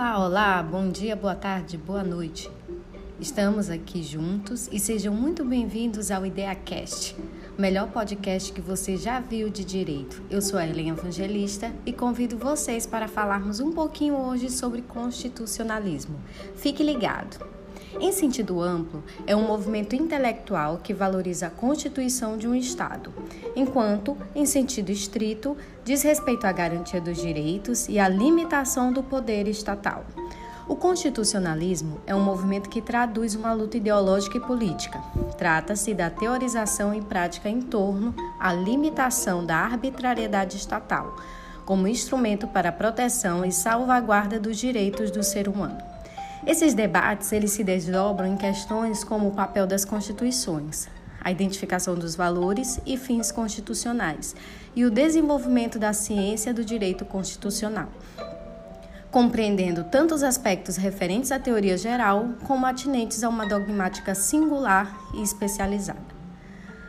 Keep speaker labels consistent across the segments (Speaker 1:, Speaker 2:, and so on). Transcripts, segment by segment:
Speaker 1: Olá, olá, bom dia, boa tarde, boa noite. Estamos aqui juntos e sejam muito bem-vindos ao IdeaCast, o melhor podcast que você já viu de direito. Eu sou a Helena Evangelista e convido vocês para falarmos um pouquinho hoje sobre constitucionalismo. Fique ligado! Em sentido amplo, é um movimento intelectual que valoriza a constituição de um Estado, enquanto, em sentido estrito, diz respeito à garantia dos direitos e à limitação do poder estatal. O constitucionalismo é um movimento que traduz uma luta ideológica e política. Trata-se da teorização e prática em torno à limitação da arbitrariedade estatal, como instrumento para a proteção e salvaguarda dos direitos do ser humano. Esses debates eles se desdobram em questões como o papel das constituições, a identificação dos valores e fins constitucionais e o desenvolvimento da ciência do direito constitucional, compreendendo tanto os aspectos referentes à teoria geral como atinentes a uma dogmática singular e especializada.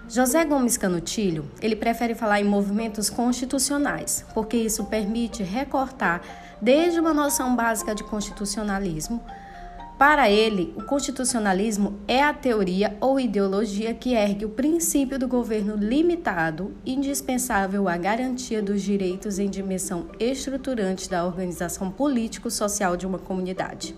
Speaker 1: José Gomes Canutilho, ele prefere falar em movimentos constitucionais, porque isso permite recortar desde uma noção básica de constitucionalismo para ele, o constitucionalismo é a teoria ou ideologia que ergue o princípio do governo limitado, indispensável à garantia dos direitos em dimensão estruturante da organização político-social de uma comunidade.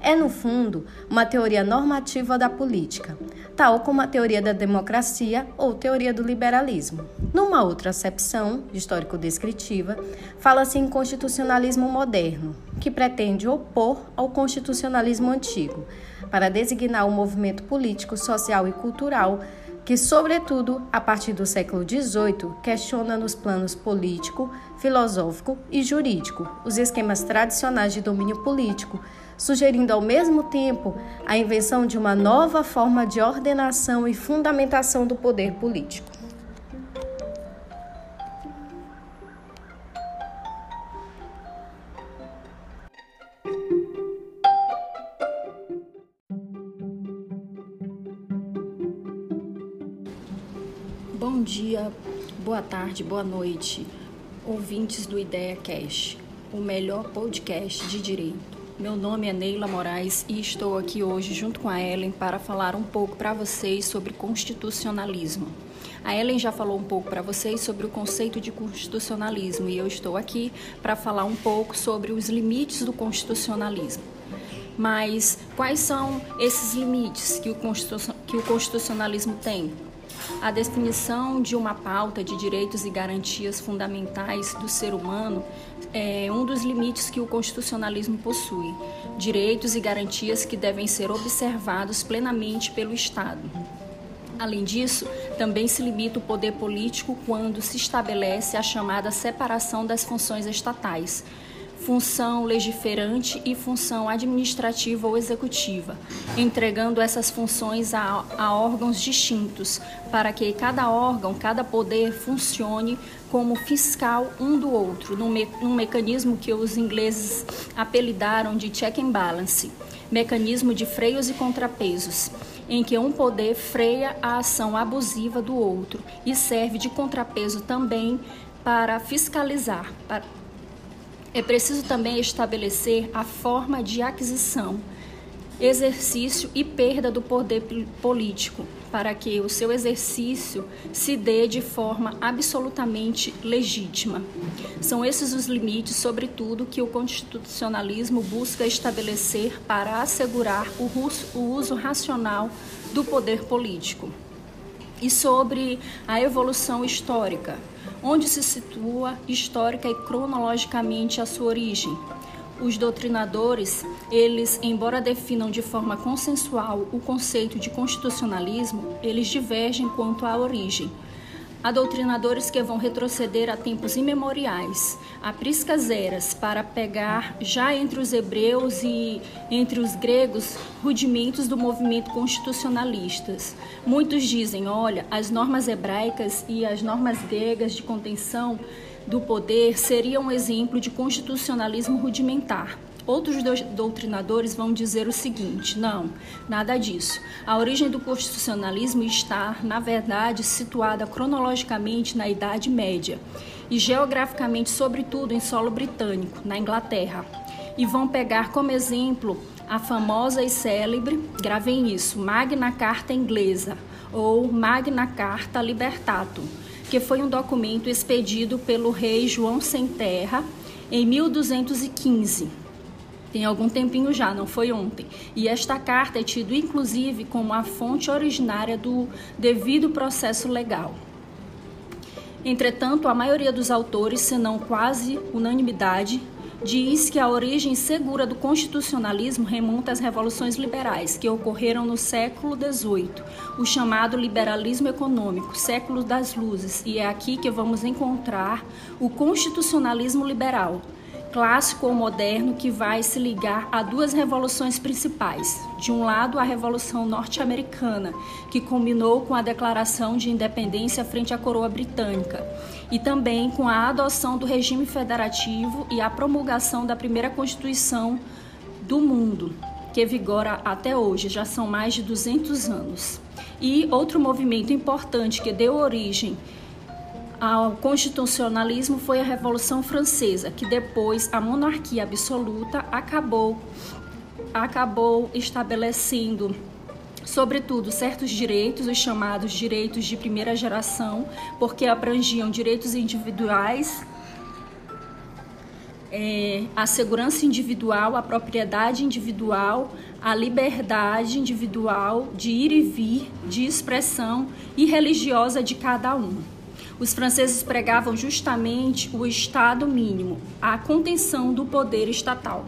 Speaker 1: É, no fundo, uma teoria normativa da política, tal como a teoria da democracia ou teoria do liberalismo. Numa outra acepção, histórico-descritiva, fala-se em constitucionalismo moderno, que pretende opor ao constitucionalismo antigo, para designar o movimento político, social e cultural que, sobretudo, a partir do século XVIII, questiona nos planos político, filosófico e jurídico os esquemas tradicionais de domínio político, sugerindo ao mesmo tempo a invenção de uma nova forma de ordenação e fundamentação do poder político.
Speaker 2: Bom dia, boa tarde, boa noite, ouvintes do Ideia Cash, o melhor podcast de direito. Meu nome é Neila Moraes e estou aqui hoje junto com a Ellen para falar um pouco para vocês sobre constitucionalismo. A Ellen já falou um pouco para vocês sobre o conceito de constitucionalismo e eu estou aqui para falar um pouco sobre os limites do constitucionalismo. Mas quais são esses limites que o, que o constitucionalismo tem? A definição de uma pauta de direitos e garantias fundamentais do ser humano é um dos limites que o constitucionalismo possui, direitos e garantias que devem ser observados plenamente pelo Estado. Além disso, também se limita o poder político quando se estabelece a chamada separação das funções estatais, função legiferante e função administrativa ou executiva, entregando essas funções a, a, órgãos distintos, para que cada órgão, cada poder funcione como fiscal um do outro, num, me, num mecanismo que os ingleses apelidaram de check and balance mecanismo de freios e contrapesos, em que um poder freia a ação abusiva do outro e serve de contrapeso também para fiscalizar, é preciso também estabelecer a forma de aquisição, exercício e perda do poder político, para que o seu exercício se dê de forma absolutamente legítima. São esses os limites, sobretudo, que o constitucionalismo busca estabelecer para assegurar o uso racional do poder político. E sobre a evolução histórica onde se situa histórica e cronologicamente a sua origem. Os doutrinadores, eles, embora definam de forma consensual o conceito de constitucionalismo, eles divergem quanto à origem. Há doutrinadores que vão retroceder a tempos imemoriais, a priscas eras, para pegar já entre os hebreus e entre os gregos rudimentos do movimento constitucionalistas. Muitos dizem, olha, as normas hebraicas e as normas gregas de contenção do poder seriam um exemplo de constitucionalismo rudimentar. Outros doutrinadores vão dizer o seguinte: não, nada disso. A origem do constitucionalismo está, na verdade, situada cronologicamente na Idade Média e geograficamente, sobretudo, em solo britânico, na Inglaterra. e vão pegar como exemplo a famosa e célebre, gravem isso, Magna Carta Inglesa ou Magna Carta Libertatum, que foi um documento expedido pelo rei João Sem Terra em 1215. Tem algum tempinho já, não foi ontem. E esta carta é tida inclusive como a fonte originária do devido processo legal. Entretanto, a maioria dos autores, se não quase unanimidade, diz que a origem segura do constitucionalismo remonta às revoluções liberais que ocorreram no século XVIII, o chamado liberalismo econômico, século das luzes, e é aqui que vamos encontrar o constitucionalismo liberal, clássico ou moderno que vai se ligar a duas revoluções principais. De um lado, a Revolução Norte-Americana, que culminou com a Declaração de Independência frente à coroa britânica, e também com a adoção do regime federativo e a promulgação da primeira Constituição do mundo, que vigora até hoje, já são mais de 200 anos. E outro movimento importante que deu origem ao constitucionalismo foi a Revolução Francesa, que depois a monarquia absoluta acabou acabou estabelecendo sobretudo certos direitos, os chamados direitos de primeira geração, porque abrangiam direitos individuais, é, a segurança individual, a propriedade individual, a liberdade individual de ir e vir, de expressão e religiosa de cada um. Os franceses pregavam justamente o Estado mínimo, a contenção do poder estatal.